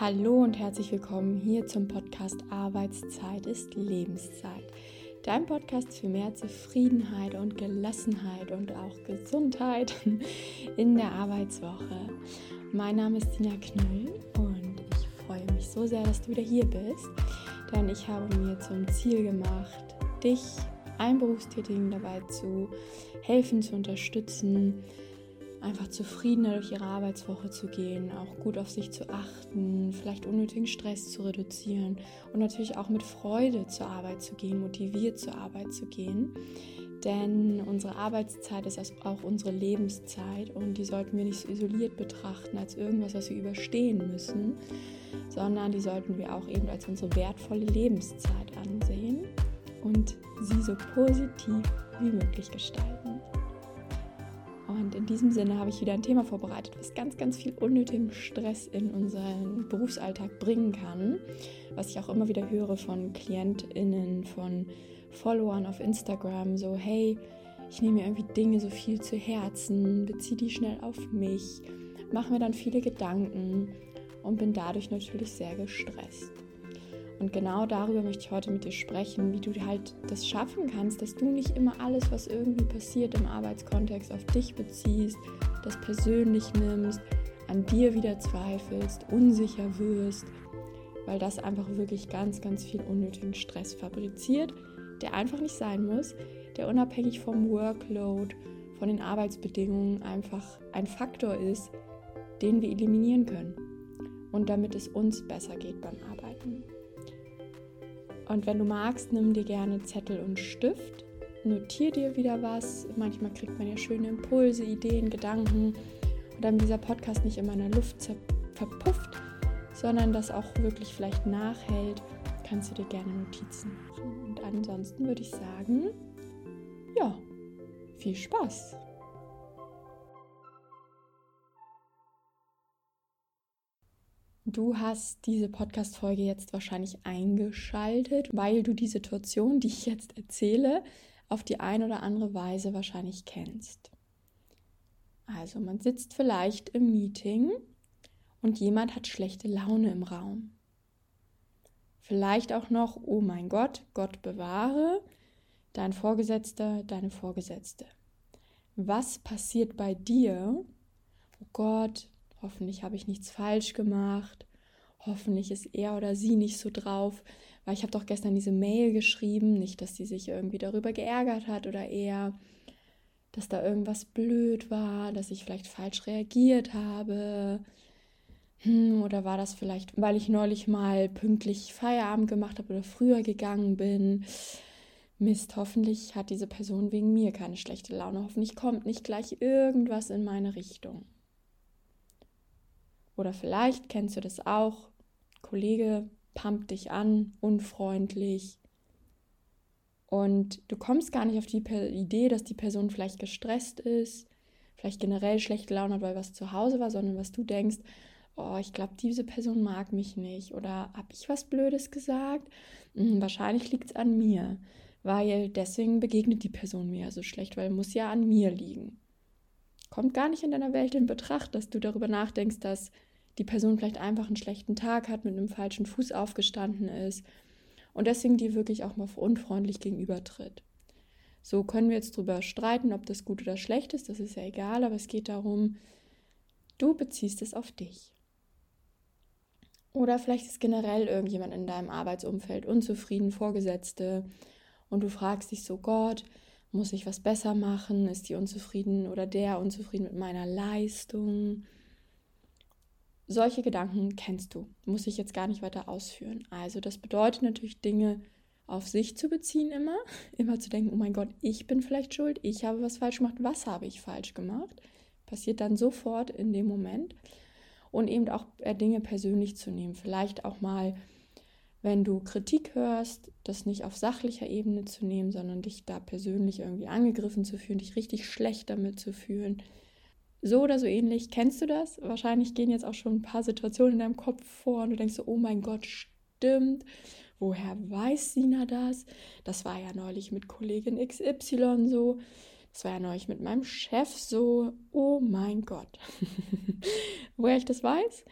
Hallo und herzlich willkommen hier zum Podcast Arbeitszeit ist Lebenszeit. Dein Podcast für mehr Zufriedenheit und Gelassenheit und auch Gesundheit in der Arbeitswoche. Mein Name ist Tina Knüll und ich freue mich so sehr, dass du wieder hier bist, denn ich habe mir zum Ziel gemacht, dich, allen Berufstätigen dabei zu helfen, zu unterstützen, einfach zufriedener durch ihre Arbeitswoche zu gehen, auch gut auf sich zu achten, vielleicht unnötigen Stress zu reduzieren und natürlich auch mit Freude zur Arbeit zu gehen, motiviert zur Arbeit zu gehen. Denn unsere Arbeitszeit ist auch unsere Lebenszeit und die sollten wir nicht so isoliert betrachten als irgendwas, was wir überstehen müssen, sondern die sollten wir auch eben als unsere wertvolle Lebenszeit ansehen und sie so positiv wie möglich gestalten. In diesem Sinne habe ich wieder ein Thema vorbereitet, was ganz, ganz viel unnötigen Stress in unseren Berufsalltag bringen kann. Was ich auch immer wieder höre von KlientInnen, von Followern auf Instagram, so, hey, ich nehme mir irgendwie Dinge so viel zu Herzen, beziehe die schnell auf mich, mache mir dann viele Gedanken und bin dadurch natürlich sehr gestresst. Und genau darüber möchte ich heute mit dir sprechen, wie du halt das schaffen kannst, dass du nicht immer alles, was irgendwie passiert im Arbeitskontext, auf dich beziehst, das persönlich nimmst, an dir wieder zweifelst, unsicher wirst, weil das einfach wirklich ganz, ganz viel unnötigen Stress fabriziert, der einfach nicht sein muss, der unabhängig vom Workload, von den Arbeitsbedingungen einfach ein Faktor ist, den wir eliminieren können. Und damit es uns besser geht beim Arbeiten. Und wenn du magst, nimm dir gerne Zettel und Stift, notier dir wieder was. Manchmal kriegt man ja schöne Impulse, Ideen, Gedanken. Und dann dieser Podcast nicht immer in der Luft verpufft, sondern das auch wirklich vielleicht nachhält, kannst du dir gerne Notizen machen. Und ansonsten würde ich sagen, ja, viel Spaß. Du hast diese Podcast-Folge jetzt wahrscheinlich eingeschaltet, weil du die Situation, die ich jetzt erzähle, auf die eine oder andere Weise wahrscheinlich kennst. Also, man sitzt vielleicht im Meeting und jemand hat schlechte Laune im Raum. Vielleicht auch noch, oh mein Gott, Gott bewahre, dein Vorgesetzter, deine Vorgesetzte. Was passiert bei dir? Oh Gott, hoffentlich habe ich nichts falsch gemacht, hoffentlich ist er oder sie nicht so drauf, weil ich habe doch gestern diese Mail geschrieben, nicht, dass sie sich irgendwie darüber geärgert hat oder eher, dass da irgendwas blöd war, dass ich vielleicht falsch reagiert habe. Hm, oder war das vielleicht, weil ich neulich mal pünktlich Feierabend gemacht habe oder früher gegangen bin? Mist, hoffentlich hat diese Person wegen mir keine schlechte Laune. Hoffentlich kommt nicht gleich irgendwas in meine Richtung. Oder vielleicht kennst du das auch. Kollege pumpt dich an, unfreundlich. Und du kommst gar nicht auf die Idee, dass die Person vielleicht gestresst ist, vielleicht generell schlechte Laune hat, weil was zu Hause war, sondern was du denkst, oh, ich glaube, diese Person mag mich nicht. Oder habe ich was Blödes gesagt? Hm, wahrscheinlich liegt es an mir, weil deswegen begegnet die Person mir so schlecht, weil muss ja an mir liegen kommt gar nicht in deiner Welt in Betracht, dass du darüber nachdenkst, dass die Person vielleicht einfach einen schlechten Tag hat, mit einem falschen Fuß aufgestanden ist und deswegen dir wirklich auch mal unfreundlich gegenübertritt. So können wir jetzt drüber streiten, ob das gut oder schlecht ist, das ist ja egal, aber es geht darum, du beziehst es auf dich. Oder vielleicht ist generell irgendjemand in deinem Arbeitsumfeld unzufrieden, Vorgesetzte, und du fragst dich so, Gott, muss ich was besser machen? Ist die unzufrieden oder der unzufrieden mit meiner Leistung? Solche Gedanken kennst du, muss ich jetzt gar nicht weiter ausführen. Also das bedeutet natürlich Dinge auf sich zu beziehen immer, immer zu denken, oh mein Gott, ich bin vielleicht schuld, ich habe was falsch gemacht, was habe ich falsch gemacht? Passiert dann sofort in dem Moment. Und eben auch äh, Dinge persönlich zu nehmen, vielleicht auch mal wenn du Kritik hörst, das nicht auf sachlicher Ebene zu nehmen, sondern dich da persönlich irgendwie angegriffen zu fühlen, dich richtig schlecht damit zu fühlen. So oder so ähnlich. Kennst du das? Wahrscheinlich gehen jetzt auch schon ein paar Situationen in deinem Kopf vor und du denkst so, oh mein Gott, stimmt. Woher weiß Sina das? Das war ja neulich mit Kollegin XY so. Das war ja neulich mit meinem Chef so. Oh mein Gott. Woher ich das weiß?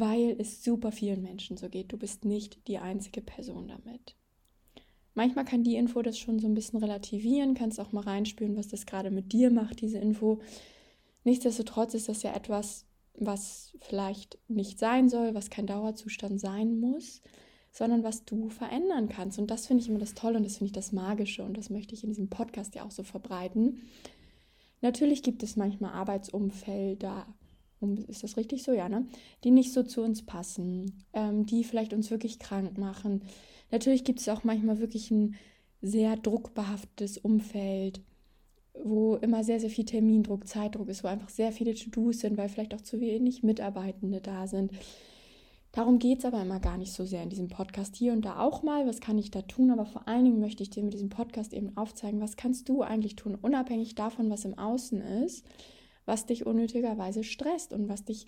Weil es super vielen Menschen so geht. Du bist nicht die einzige Person damit. Manchmal kann die Info das schon so ein bisschen relativieren, kannst auch mal reinspüren, was das gerade mit dir macht, diese Info. Nichtsdestotrotz ist das ja etwas, was vielleicht nicht sein soll, was kein Dauerzustand sein muss, sondern was du verändern kannst. Und das finde ich immer das Tolle und das finde ich das Magische und das möchte ich in diesem Podcast ja auch so verbreiten. Natürlich gibt es manchmal Arbeitsumfelder, ist das richtig so, ja, ne? Die nicht so zu uns passen, ähm, die vielleicht uns wirklich krank machen. Natürlich gibt es auch manchmal wirklich ein sehr druckbehaftetes Umfeld, wo immer sehr, sehr viel Termindruck, Zeitdruck ist, wo einfach sehr viele To-Dos sind, weil vielleicht auch zu wenig Mitarbeitende da sind. Darum geht es aber immer gar nicht so sehr in diesem Podcast. Hier und da auch mal, was kann ich da tun, aber vor allen Dingen möchte ich dir mit diesem Podcast eben aufzeigen, was kannst du eigentlich tun, unabhängig davon, was im Außen ist was dich unnötigerweise stresst und was dich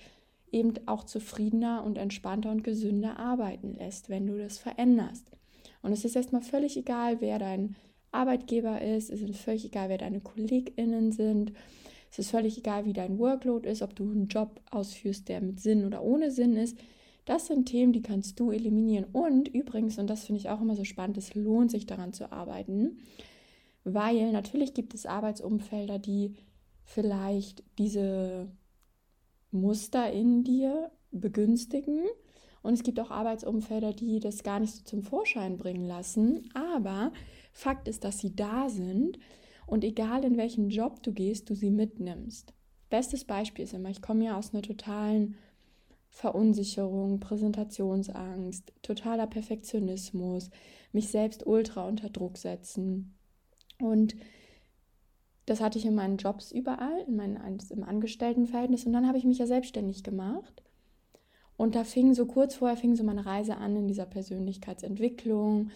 eben auch zufriedener und entspannter und gesünder arbeiten lässt, wenn du das veränderst. Und es ist erstmal völlig egal, wer dein Arbeitgeber ist, es ist völlig egal, wer deine KollegInnen sind, es ist völlig egal, wie dein Workload ist, ob du einen Job ausführst, der mit Sinn oder ohne Sinn ist. Das sind Themen, die kannst du eliminieren. Und übrigens, und das finde ich auch immer so spannend, es lohnt sich daran zu arbeiten, weil natürlich gibt es Arbeitsumfelder, die vielleicht diese Muster in dir begünstigen. Und es gibt auch Arbeitsumfelder, die das gar nicht so zum Vorschein bringen lassen. Aber Fakt ist, dass sie da sind und egal in welchen Job du gehst, du sie mitnimmst. Bestes Beispiel ist immer, ich komme ja aus einer totalen Verunsicherung, Präsentationsangst, totaler Perfektionismus, mich selbst ultra unter Druck setzen. Und das hatte ich in meinen Jobs überall, in meinen, im Angestelltenverhältnis. Und dann habe ich mich ja selbstständig gemacht. Und da fing so kurz vorher fing so meine Reise an in dieser Persönlichkeitsentwicklung.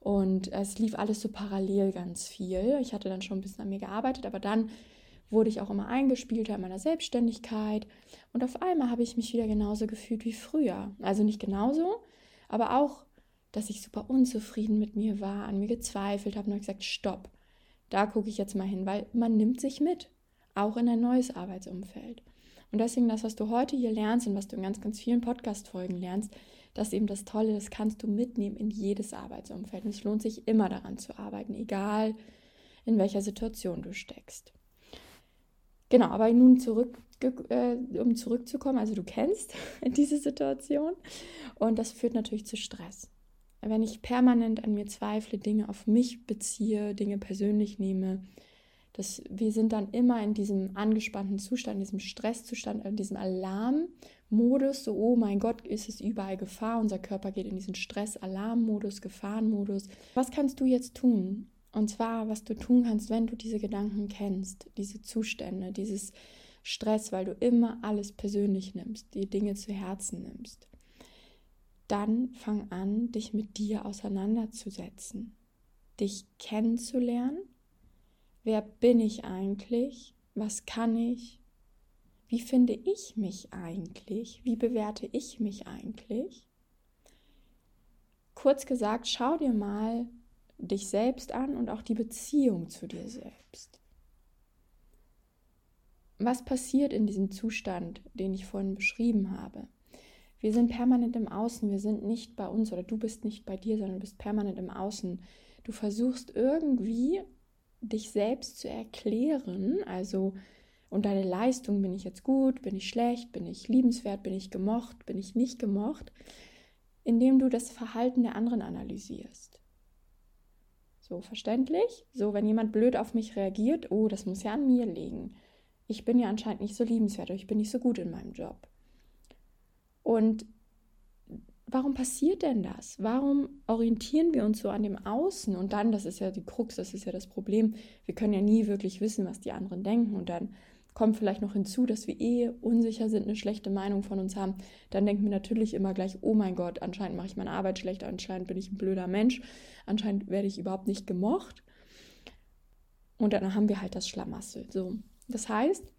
Und es lief alles so parallel ganz viel. Ich hatte dann schon ein bisschen an mir gearbeitet, aber dann wurde ich auch immer eingespielter in meiner Selbstständigkeit. Und auf einmal habe ich mich wieder genauso gefühlt wie früher. Also nicht genauso, aber auch, dass ich super unzufrieden mit mir war, an mir gezweifelt habe und habe gesagt, stopp da gucke ich jetzt mal hin, weil man nimmt sich mit, auch in ein neues Arbeitsumfeld. Und deswegen das, was du heute hier lernst und was du in ganz, ganz vielen Podcast-Folgen lernst, das ist eben das Tolle, das kannst du mitnehmen in jedes Arbeitsumfeld. Und es lohnt sich immer daran zu arbeiten, egal in welcher Situation du steckst. Genau, aber nun zurück, äh, um zurückzukommen, also du kennst diese Situation und das führt natürlich zu Stress wenn ich permanent an mir zweifle, Dinge auf mich beziehe, Dinge persönlich nehme, das, wir sind dann immer in diesem angespannten Zustand, in diesem Stresszustand, in diesem Alarmmodus, so, oh mein Gott, ist es überall Gefahr, unser Körper geht in diesen Stress-Alarmmodus, Gefahrenmodus. Was kannst du jetzt tun? Und zwar, was du tun kannst, wenn du diese Gedanken kennst, diese Zustände, dieses Stress, weil du immer alles persönlich nimmst, die Dinge zu Herzen nimmst dann fang an, dich mit dir auseinanderzusetzen, dich kennenzulernen. Wer bin ich eigentlich? Was kann ich? Wie finde ich mich eigentlich? Wie bewerte ich mich eigentlich? Kurz gesagt, schau dir mal dich selbst an und auch die Beziehung zu dir selbst. Was passiert in diesem Zustand, den ich vorhin beschrieben habe? Wir sind permanent im Außen, wir sind nicht bei uns oder du bist nicht bei dir, sondern du bist permanent im Außen. Du versuchst irgendwie dich selbst zu erklären, also und deine Leistung, bin ich jetzt gut, bin ich schlecht, bin ich liebenswert, bin ich gemocht, bin ich nicht gemocht, indem du das Verhalten der anderen analysierst. So verständlich? So, wenn jemand blöd auf mich reagiert, oh, das muss ja an mir liegen. Ich bin ja anscheinend nicht so liebenswert oder ich bin nicht so gut in meinem Job. Und warum passiert denn das? Warum orientieren wir uns so an dem Außen? Und dann, das ist ja die Krux, das ist ja das Problem, wir können ja nie wirklich wissen, was die anderen denken. Und dann kommt vielleicht noch hinzu, dass wir eh unsicher sind, eine schlechte Meinung von uns haben. Dann denken wir natürlich immer gleich, oh mein Gott, anscheinend mache ich meine Arbeit schlecht, anscheinend bin ich ein blöder Mensch, anscheinend werde ich überhaupt nicht gemocht. Und dann haben wir halt das Schlamassel. So. Das heißt,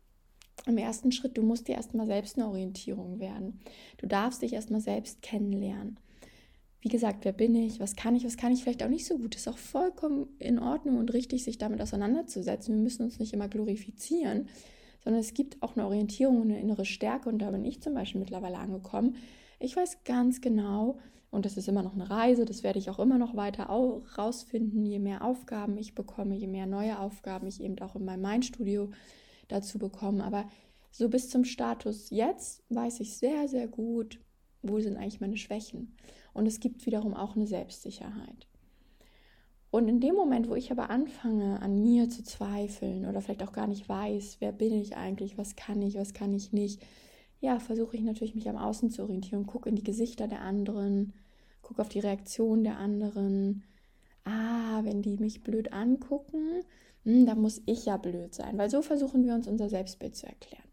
im ersten Schritt, du musst dir erstmal selbst eine Orientierung werden. Du darfst dich erstmal selbst kennenlernen. Wie gesagt, wer bin ich? Was kann ich? Was kann ich vielleicht auch nicht so gut? Ist auch vollkommen in Ordnung und richtig, sich damit auseinanderzusetzen. Wir müssen uns nicht immer glorifizieren, sondern es gibt auch eine Orientierung und eine innere Stärke und da bin ich zum Beispiel mittlerweile angekommen. Ich weiß ganz genau, und das ist immer noch eine Reise, das werde ich auch immer noch weiter rausfinden, je mehr Aufgaben ich bekomme, je mehr neue Aufgaben ich eben auch in meinem Mindstudio dazu bekomme. Aber so bis zum Status jetzt weiß ich sehr, sehr gut, wo sind eigentlich meine Schwächen. Und es gibt wiederum auch eine Selbstsicherheit. Und in dem Moment, wo ich aber anfange, an mir zu zweifeln oder vielleicht auch gar nicht weiß, wer bin ich eigentlich, was kann ich, was kann ich nicht, ja, versuche ich natürlich, mich am Außen zu orientieren, gucke in die Gesichter der anderen, gucke auf die Reaktion der anderen. Ah, wenn die mich blöd angucken, hm, dann muss ich ja blöd sein, weil so versuchen wir uns unser Selbstbild zu erklären.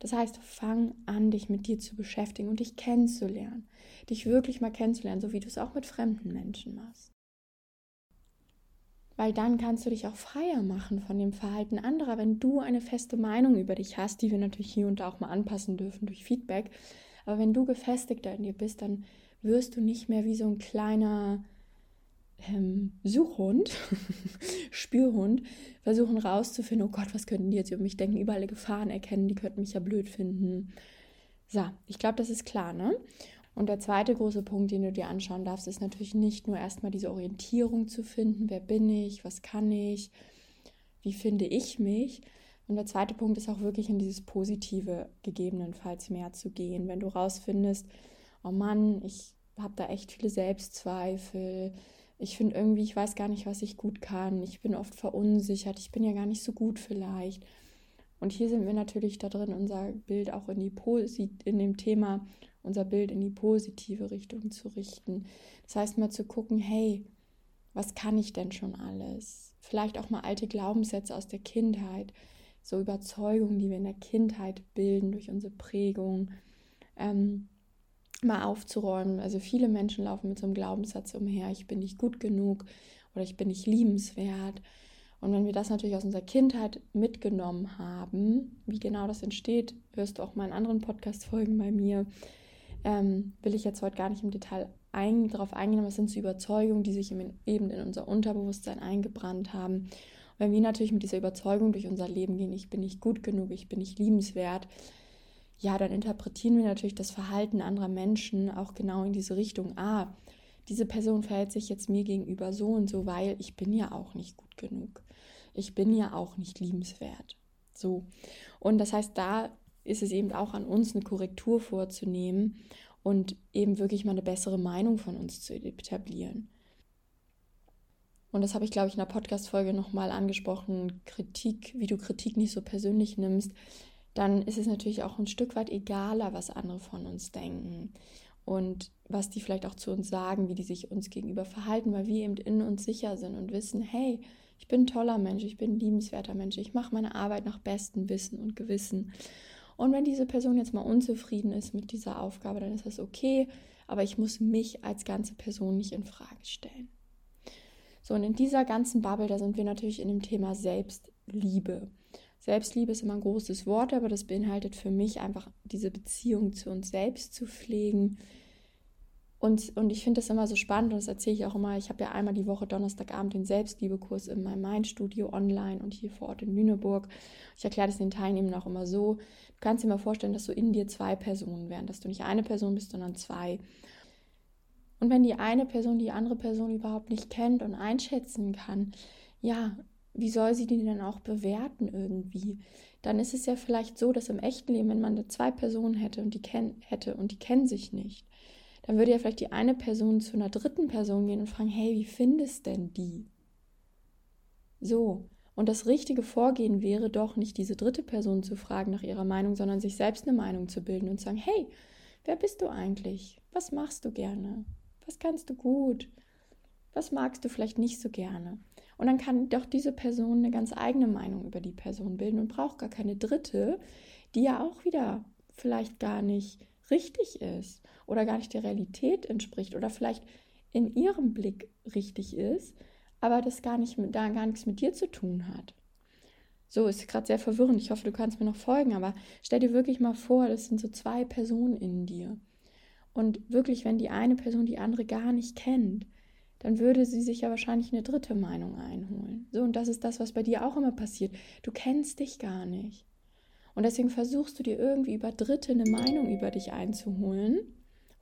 Das heißt, fang an, dich mit dir zu beschäftigen und dich kennenzulernen. Dich wirklich mal kennenzulernen, so wie du es auch mit fremden Menschen machst. Weil dann kannst du dich auch freier machen von dem Verhalten anderer, wenn du eine feste Meinung über dich hast, die wir natürlich hier und da auch mal anpassen dürfen durch Feedback. Aber wenn du gefestigter in dir bist, dann wirst du nicht mehr wie so ein kleiner ähm, Suchhund, Spürhund, versuchen rauszufinden, oh Gott, was könnten die jetzt über mich denken, überall Gefahren erkennen, die könnten mich ja blöd finden. So, ich glaube, das ist klar, ne? Und der zweite große Punkt, den du dir anschauen darfst, ist natürlich nicht nur erstmal diese Orientierung zu finden, wer bin ich, was kann ich, wie finde ich mich. Und der zweite Punkt ist auch wirklich in dieses Positive gegebenenfalls mehr zu gehen. Wenn du rausfindest, oh Mann, ich habe da echt viele Selbstzweifel, ich finde irgendwie, ich weiß gar nicht, was ich gut kann. Ich bin oft verunsichert. Ich bin ja gar nicht so gut vielleicht. Und hier sind wir natürlich da drin, unser Bild auch in die Posi in dem Thema, unser Bild in die positive Richtung zu richten. Das heißt mal zu gucken, hey, was kann ich denn schon alles? Vielleicht auch mal alte Glaubenssätze aus der Kindheit, so Überzeugungen, die wir in der Kindheit bilden durch unsere Prägung. Ähm, mal aufzuräumen. Also viele Menschen laufen mit so einem Glaubenssatz umher, ich bin nicht gut genug oder ich bin nicht liebenswert. Und wenn wir das natürlich aus unserer Kindheit mitgenommen haben, wie genau das entsteht, hörst du auch mal in anderen Podcast-Folgen bei mir. Ähm, will ich jetzt heute gar nicht im Detail ein, darauf eingehen, aber es sind so Überzeugungen, die sich eben in unser Unterbewusstsein eingebrannt haben. Und wenn wir natürlich mit dieser Überzeugung durch unser Leben gehen, ich bin nicht gut genug, ich bin nicht liebenswert, ja, dann interpretieren wir natürlich das Verhalten anderer Menschen auch genau in diese Richtung. Ah, diese Person verhält sich jetzt mir gegenüber so und so, weil ich bin ja auch nicht gut genug. Ich bin ja auch nicht liebenswert. So. Und das heißt, da ist es eben auch an uns, eine Korrektur vorzunehmen und eben wirklich mal eine bessere Meinung von uns zu etablieren. Und das habe ich, glaube ich, in der Podcast-Folge nochmal angesprochen. Kritik, wie du Kritik nicht so persönlich nimmst dann ist es natürlich auch ein Stück weit egaler, was andere von uns denken und was die vielleicht auch zu uns sagen, wie die sich uns gegenüber verhalten, weil wir eben in uns sicher sind und wissen, hey, ich bin ein toller Mensch, ich bin ein liebenswerter Mensch, ich mache meine Arbeit nach bestem Wissen und Gewissen. Und wenn diese Person jetzt mal unzufrieden ist mit dieser Aufgabe, dann ist das okay, aber ich muss mich als ganze Person nicht in Frage stellen. So, und in dieser ganzen Bubble, da sind wir natürlich in dem Thema Selbstliebe. Selbstliebe ist immer ein großes Wort, aber das beinhaltet für mich einfach diese Beziehung zu uns selbst zu pflegen. Und, und ich finde das immer so spannend und das erzähle ich auch immer. Ich habe ja einmal die Woche Donnerstagabend den Selbstliebekurs in meinem Mindstudio online und hier vor Ort in Lüneburg. Ich erkläre das den Teilnehmern auch immer so. Du kannst dir mal vorstellen, dass du in dir zwei Personen wären, dass du nicht eine Person bist, sondern zwei. Und wenn die eine Person die andere Person überhaupt nicht kennt und einschätzen kann, ja, wie soll sie die denn auch bewerten irgendwie? Dann ist es ja vielleicht so, dass im echten Leben, wenn man da zwei Personen hätte und die kennen hätte und die kennen sich nicht, dann würde ja vielleicht die eine Person zu einer dritten Person gehen und fragen, hey, wie findest denn die? So. Und das richtige Vorgehen wäre doch nicht diese dritte Person zu fragen nach ihrer Meinung, sondern sich selbst eine Meinung zu bilden und zu sagen, hey, wer bist du eigentlich? Was machst du gerne? Was kannst du gut? Was magst du vielleicht nicht so gerne? Und dann kann doch diese Person eine ganz eigene Meinung über die Person bilden und braucht gar keine dritte, die ja auch wieder vielleicht gar nicht richtig ist oder gar nicht der Realität entspricht oder vielleicht in ihrem Blick richtig ist, aber das gar nicht mit, da gar nichts mit dir zu tun hat. So ist gerade sehr verwirrend. Ich hoffe, du kannst mir noch folgen, aber stell dir wirklich mal vor, das sind so zwei Personen in dir. Und wirklich, wenn die eine Person die andere gar nicht kennt, dann würde sie sich ja wahrscheinlich eine dritte Meinung einholen. So, und das ist das, was bei dir auch immer passiert. Du kennst dich gar nicht. Und deswegen versuchst du dir irgendwie über Dritte eine Meinung über dich einzuholen.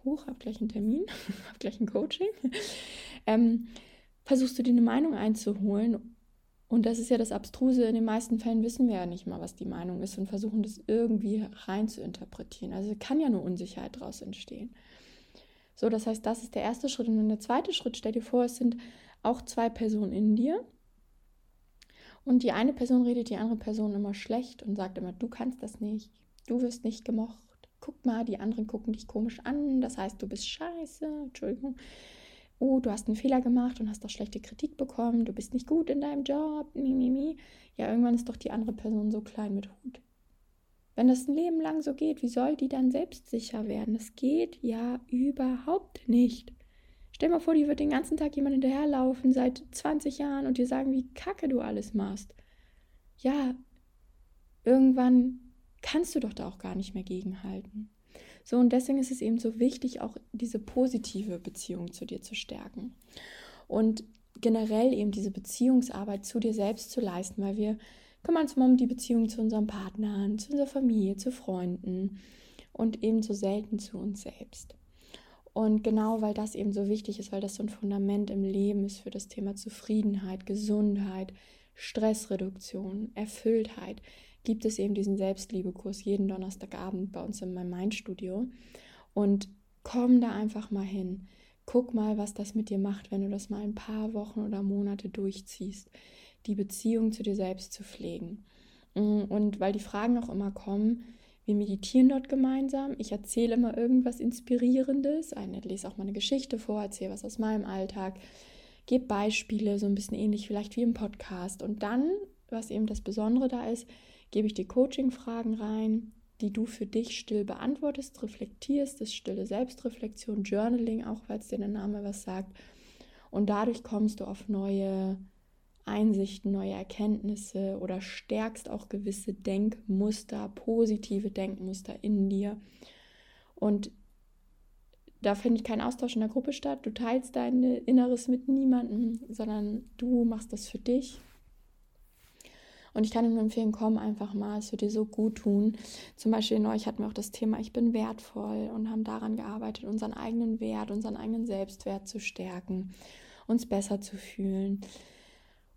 Hoch, hab gleich einen Termin, hab gleich ein Coaching. Ähm, versuchst du dir eine Meinung einzuholen. Und das ist ja das Abstruse. In den meisten Fällen wissen wir ja nicht mal, was die Meinung ist und versuchen das irgendwie rein zu interpretieren. Also kann ja nur Unsicherheit daraus entstehen. So, das heißt, das ist der erste Schritt. Und dann der zweite Schritt, stell dir vor, es sind auch zwei Personen in dir. Und die eine Person redet die andere Person immer schlecht und sagt immer, du kannst das nicht, du wirst nicht gemocht. Guck mal, die anderen gucken dich komisch an, das heißt, du bist scheiße, Entschuldigung. Oh, du hast einen Fehler gemacht und hast doch schlechte Kritik bekommen, du bist nicht gut in deinem Job, mi, mi, mi. Ja, irgendwann ist doch die andere Person so klein mit Hut. Wenn das ein Leben lang so geht, wie soll die dann selbstsicher werden? Das geht ja überhaupt nicht. Stell mal vor, die wird den ganzen Tag jemand hinterherlaufen seit 20 Jahren und dir sagen, wie kacke du alles machst. Ja, irgendwann kannst du doch da auch gar nicht mehr gegenhalten. So, und deswegen ist es eben so wichtig, auch diese positive Beziehung zu dir zu stärken. Und generell eben diese Beziehungsarbeit zu dir selbst zu leisten, weil wir kümmern uns mal um die Beziehung zu unseren Partnern, zu unserer Familie, zu Freunden und eben so selten zu uns selbst. Und genau weil das eben so wichtig ist, weil das so ein Fundament im Leben ist für das Thema Zufriedenheit, Gesundheit, Stressreduktion, Erfülltheit, gibt es eben diesen Selbstliebekurs jeden Donnerstagabend bei uns in meinem Mindstudio. Und komm da einfach mal hin. Guck mal, was das mit dir macht, wenn du das mal ein paar Wochen oder Monate durchziehst, die Beziehung zu dir selbst zu pflegen. Und weil die Fragen auch immer kommen, wir meditieren dort gemeinsam. Ich erzähle immer irgendwas Inspirierendes. Ich lese auch mal eine Geschichte vor, erzähle was aus meinem Alltag, gebe Beispiele, so ein bisschen ähnlich vielleicht wie im Podcast. Und dann, was eben das Besondere da ist, gebe ich dir Coaching-Fragen rein, die du für dich still beantwortest, reflektierst. Das stille Selbstreflexion, Journaling, auch weil es dir der Name was sagt. Und dadurch kommst du auf neue Einsichten, neue Erkenntnisse oder stärkst auch gewisse Denkmuster, positive Denkmuster in dir. Und da findet kein Austausch in der Gruppe statt. Du teilst dein Inneres mit niemandem, sondern du machst das für dich. Und ich kann nur empfehlen, komm einfach mal, es wird dir so gut tun. Zum Beispiel in euch hatten wir auch das Thema, ich bin wertvoll und haben daran gearbeitet, unseren eigenen Wert, unseren eigenen Selbstwert zu stärken, uns besser zu fühlen.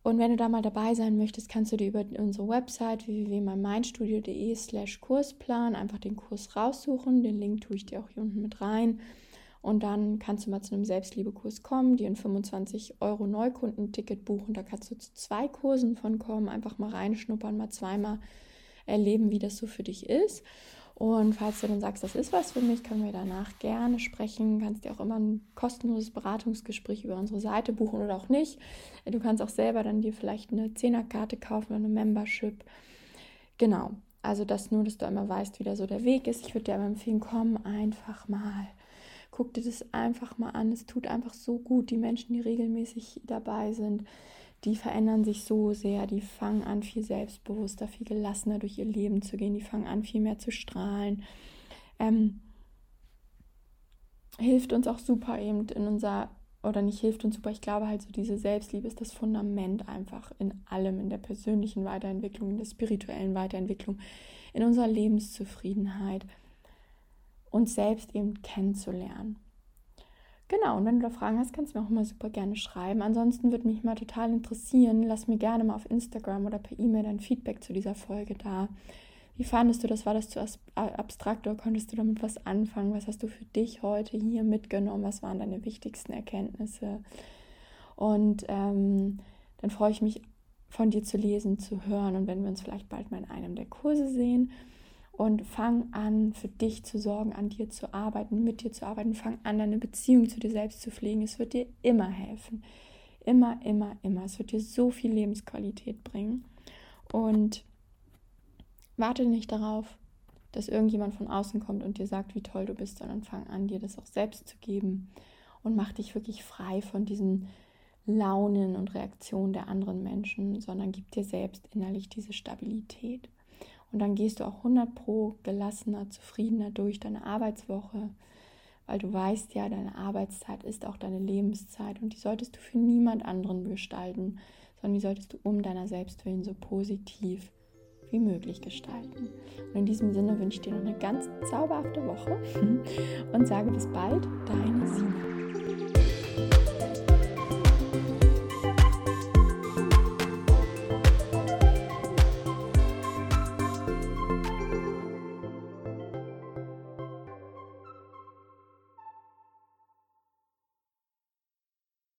Und wenn du da mal dabei sein möchtest, kannst du dir über unsere Website www.meinstudio.de slash Kursplan einfach den Kurs raussuchen. Den Link tue ich dir auch hier unten mit rein. Und dann kannst du mal zu einem Selbstliebekurs kommen, dir ein 25 Euro Neukundenticket buchen. Da kannst du zu zwei Kursen von kommen, einfach mal reinschnuppern, mal zweimal erleben, wie das so für dich ist. Und falls du dann sagst, das ist was für mich, können wir danach gerne sprechen. Kannst dir auch immer ein kostenloses Beratungsgespräch über unsere Seite buchen oder auch nicht. Du kannst auch selber dann dir vielleicht eine Zehnerkarte kaufen oder eine Membership. Genau. Also das nur, dass du einmal weißt, wie da so der Weg ist. Ich würde dir aber empfehlen, komm einfach mal. Guck dir das einfach mal an. Es tut einfach so gut. Die Menschen, die regelmäßig dabei sind, die verändern sich so sehr, die fangen an, viel selbstbewusster, viel gelassener durch ihr Leben zu gehen, die fangen an, viel mehr zu strahlen. Ähm, hilft uns auch super eben in unser, oder nicht hilft uns super, ich glaube halt so, diese Selbstliebe ist das Fundament einfach in allem, in der persönlichen Weiterentwicklung, in der spirituellen Weiterentwicklung, in unserer Lebenszufriedenheit, uns selbst eben kennenzulernen. Genau, und wenn du da Fragen hast, kannst du mir auch immer super gerne schreiben. Ansonsten würde mich mal total interessieren, lass mir gerne mal auf Instagram oder per E-Mail dein Feedback zu dieser Folge da. Wie fandest du das? War das zu abstrakt oder konntest du damit was anfangen? Was hast du für dich heute hier mitgenommen? Was waren deine wichtigsten Erkenntnisse? Und ähm, dann freue ich mich, von dir zu lesen, zu hören und wenn wir uns vielleicht bald mal in einem der Kurse sehen und fang an, für dich zu sorgen, an dir zu arbeiten, mit dir zu arbeiten. Fang an, deine Beziehung zu dir selbst zu pflegen. Es wird dir immer helfen. Immer, immer, immer. Es wird dir so viel Lebensqualität bringen. Und warte nicht darauf, dass irgendjemand von außen kommt und dir sagt, wie toll du bist, sondern fang an, dir das auch selbst zu geben und mach dich wirklich frei von diesen Launen und Reaktionen der anderen Menschen, sondern gib dir selbst innerlich diese Stabilität. Und dann gehst du auch 100 pro gelassener, zufriedener durch deine Arbeitswoche, weil du weißt ja, deine Arbeitszeit ist auch deine Lebenszeit und die solltest du für niemand anderen gestalten, sondern die solltest du um deiner selbst willen so positiv wie möglich gestalten. Und in diesem Sinne wünsche ich dir noch eine ganz zauberhafte Woche und sage bis bald, deine